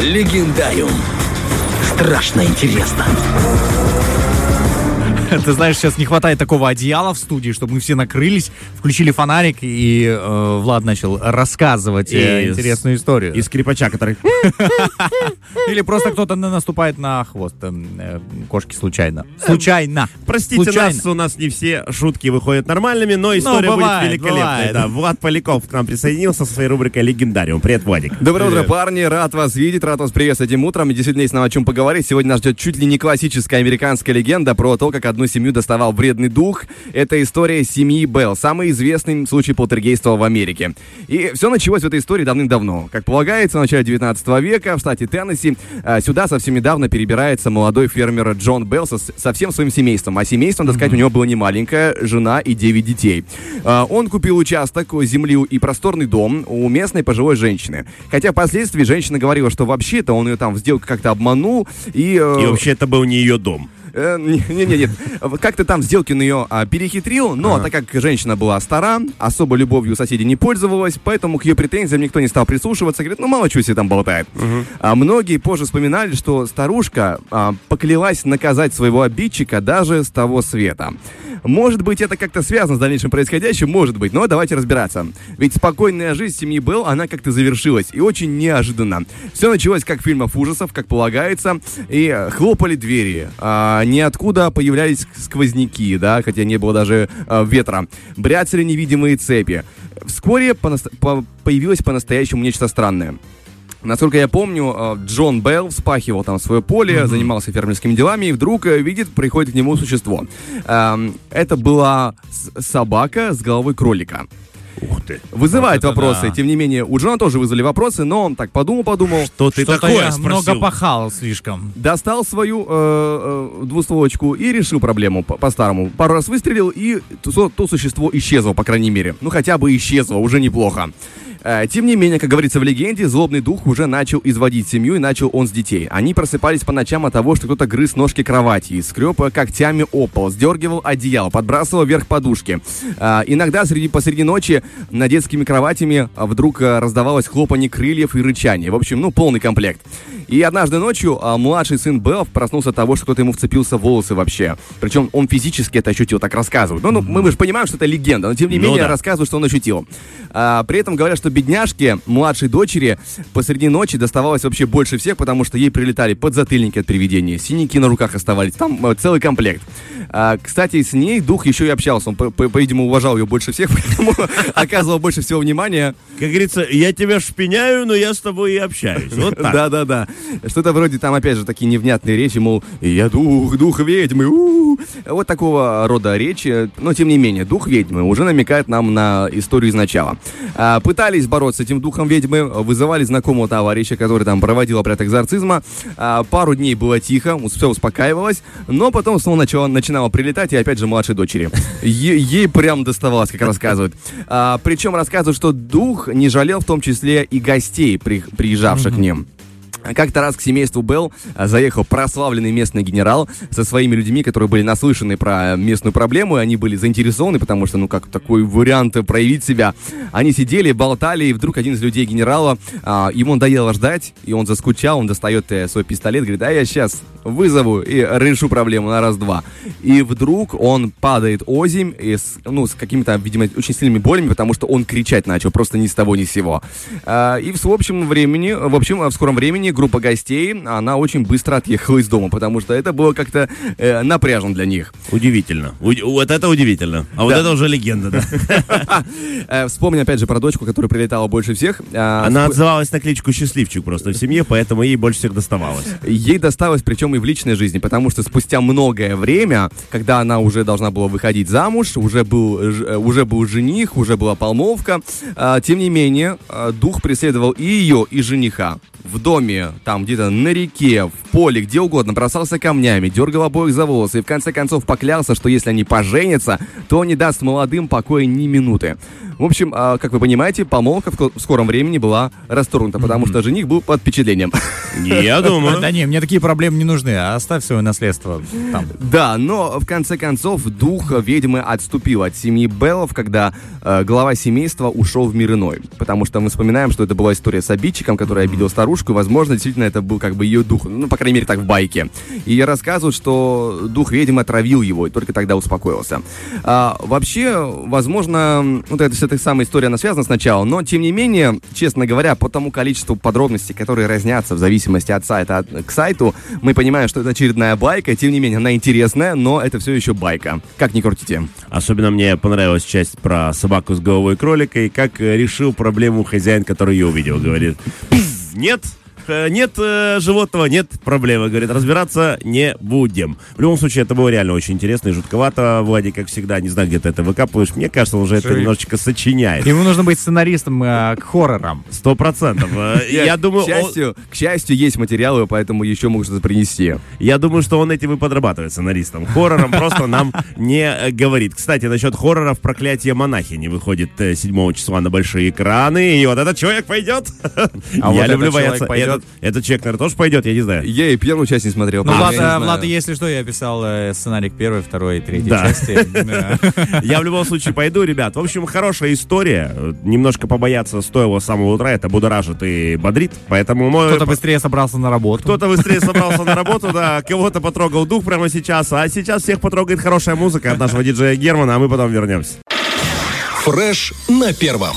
Легендариум. Страшно интересно. Ты знаешь, сейчас не хватает такого одеяла в студии, чтобы мы все накрылись, включили фонарик, и э, Влад начал рассказывать э, И интересную историю. И скрипача, который... Или просто кто-то на- наступает на хвост э, э, кошки случайно. Случайно. Простите Случайно. нас, у нас не все шутки выходят нормальными, но история бывает, будет великолепной. Да, Влад Поляков к нам присоединился со своей рубрикой «Легендариум». Привет, Владик. Доброе утро, парни. Рад вас видеть, рад вас приветствовать этим утром. И Действительно, есть нам о чем поговорить. Сегодня нас ждет чуть ли не классическая американская легенда про то, как одну семью доставал вредный дух. Это история семьи Белл, самый известный случай полтергейства в Америке. И все началось в этой истории давным-давно. Как полагается, в начале 19 века в штате Теннесси а, сюда совсем недавно перебирается молодой фермер Джон Белл со, со всем своим семейством. А семейством, так сказать, у него было не маленькое, жена и 9 детей. А, Он купил участок, земли и просторный дом у местной пожилой женщины. Хотя впоследствии женщина говорила, что вообще-то он ее там в сделку как-то обманул и... э, И вообще это был не ее дом. Э, Не, не, не, нет. Как-то там сделки на нее а, перехитрил, но так как женщина была стара, особо любовью соседей не пользовалась, поэтому к ее претензиям никто не стал прислушиваться. Говорит, ну мало чего себе там болтает. А многие позже вспоминали, что старушка а, поклялась наказать своего обидчика даже с того света. Может быть, это как-то связано с дальнейшим происходящим, может быть, но давайте разбираться. Ведь спокойная жизнь семьи Белл, она как-то завершилась, и очень неожиданно. Все началось как в фильмах ужасов, как полагается, и э, хлопали двери. А, ниоткуда появлялись сквозняки, да, хотя не было даже э, ветра. Бряцали невидимые цепи. Вскоре понас- по- появилось по-настоящему нечто странное. Насколько я помню, э, Джон Белл вспахивал там свое поле, занимался фермерскими делами, и вдруг э, видит, приходит к нему существо. Эм, Это была собака с головой кролика. Ух ты. Вызывает Вот вопросы. да. Тем не менее, у Джона тоже вызвали вопросы, но он так подумал-подумал, Что ты Что-то такое я спросил? много пахал слишком. достал свою э, э, двустволочку и решил проблему по- по-старому. Пару раз выстрелил, и то, то существо исчезло, по крайней мере. Ну, хотя бы исчезло, уже неплохо. Э, Тем не менее, как говорится в легенде, злобный дух уже начал изводить семью, и начал он с детей. Они просыпались по ночам от того, что кто-то грыз ножки кровати, и скреб когтями о пол, сдергивал одеяло, подбрасывал вверх подушки. Э, Иногда среди, посреди ночи над детскими кроватями вдруг э, раздавалось хлопанье крыльев и рычание. В общем, ну, полный комплект. И однажды ночью а, младший сын Белл проснулся от того, что кто-то ему вцепился в волосы вообще. Причем он физически это ощутил, так рассказывают. Ну, ну мы, мы же понимаем, что это легенда, но тем не Ну менее да. рассказывают, что он ощутил. А, при этом говорят, что бедняжке, младшей дочери, посреди ночи доставалось вообще больше всех, потому что ей прилетали подзатыльники от привидения, синяки на руках оставались, там э, целый комплект. А, кстати, с ней дух еще и общался. Он, по- по- по-видимому, уважал ее больше всех, поэтому оказывал больше всего внимания. Как говорится, я тебя шпиняю, но я с тобой и общаюсь. Вот так. Да, да, да. Что-то вроде там, опять же, такие невнятные речи, мол, я дух, дух ведьмы. у-у-у». Вот такого рода речи. Но, тем не менее, дух ведьмы уже намекает нам на историю изначала. А, пытались бороться с этим духом ведьмы, вызывали знакомого товарища, который там проводил обряд экзорцизма. А, пару дней было тихо, все успокаивалось, но потом снова начало, начинало прилетать, и опять же младшей дочери. Е- ей прям доставалось, как рассказывают. А, причем рассказывают, что дух не жалел в том числе и гостей, при- приезжавших к ним. Как-то раз к семейству Белл а, заехал прославленный местный генерал со своими людьми, которые были наслышаны про местную проблему, и они были заинтересованы, потому что, ну, как такой вариант проявить себя. Они сидели, болтали, и вдруг один из людей генерала, а, ему надоело ждать, и он заскучал, он достает э, свой пистолет, говорит, а я сейчас вызову и решу проблему на раз-два. И вдруг он падает озимь, и с, ну, с какими-то, видимо, очень сильными болями, потому что он кричать начал, просто ни с того, ни с сего. А, и в общем времени, в общем, в скором времени группа гостей, она очень быстро отъехала из дома, потому что это было как-то э, напряжно для них. Удивительно. Уди- Вот это удивительно. А вот Да. это уже легенда, да. Э, Вспомни опять же про дочку, которая прилетала больше всех. А, Она отзывалась на кличку Счастливчик просто в семье, поэтому ей больше всех доставалось. Ей досталось, причем и в личной жизни, потому что спустя многое время, когда она уже должна была выходить замуж, уже был, э, уже был жених, уже была помолвка, а, тем не менее, а, дух преследовал и ее, и жениха. В доме, там где-то на реке, в поле, где угодно, бросался камнями, дергал обоих за волосы и в конце концов поклялся, что если они поженятся, то не даст молодым покоя ни минуты. В общем, а, как вы понимаете, помолвка в ко- в скором времени была расторгнута, потому что жених был под впечатлением. Я думаю. Да не, мне такие проблемы не нужны, а оставь свое наследство там. Да, но в конце концов дух ведьмы отступил от семьи Беллов, когда э, глава семейства ушел в мир иной. Потому что мы вспоминаем, что это была история с обидчиком, который обидел старушку, возможно, действительно это был как бы ее дух. Ну, по крайней мере, так в байке. И рассказывают, что дух ведьмы отравил его, и только тогда успокоился. А, вообще, возможно, вот эта, с этой самой историей она связана сначала, но, тем не менее, честно говоря, по тому количеству подробностей, которые разнятся в зависимости от сайта от- к сайту, мы понимаем, что это очередная байка, тем не менее, она интересная, но это все еще байка. Как ни крутите. Особенно мне понравилась часть про собаку с головой кролика и как э, решил проблему хозяин, который ее увидел. Говорит, «Пф, нет, нет э, животного, нет проблемы. Говорит, разбираться не будем. В любом случае, это было реально очень интересно и жутковато. Владик, как всегда, не знаю, где ты это выкапываешь. Мне кажется, он уже это немножечко сочиняет. Ему нужно быть сценаристом э, к хоррорам. Сто процентов. Э, Я думаю, к он- счастью, к счастью, есть материалы, поэтому еще могут что-то принести. Я думаю, что он этим и подрабатывает сценаристом. Хоррором просто нам не э, говорит. Кстати, насчет хорроров «Проклятие монахини» выходит э, 7 числа на большие экраны, и вот этот человек пойдет. А вот Я этот люблю бояться. пойдет? Этот, этот человек, наверное, тоже пойдет, я не знаю. Я и первую часть не смотрел. Ну, Влад, э. Влад, если что, я писал э, сценарий к первой, второй и третьей Да. части. Я в любом случае пойду, ребят. В общем, хорошая история. Немножко побояться стоило с самого утра. Это будоражит и бодрит. Поэтому мой... Кто-то быстрее собрался на работу. Кто-то быстрее собрался на работу, да, кого-то потрогал дух прямо сейчас, а сейчас всех потрогает хорошая музыка от нашего диджея Германа, а мы потом вернемся. Фреш на первом.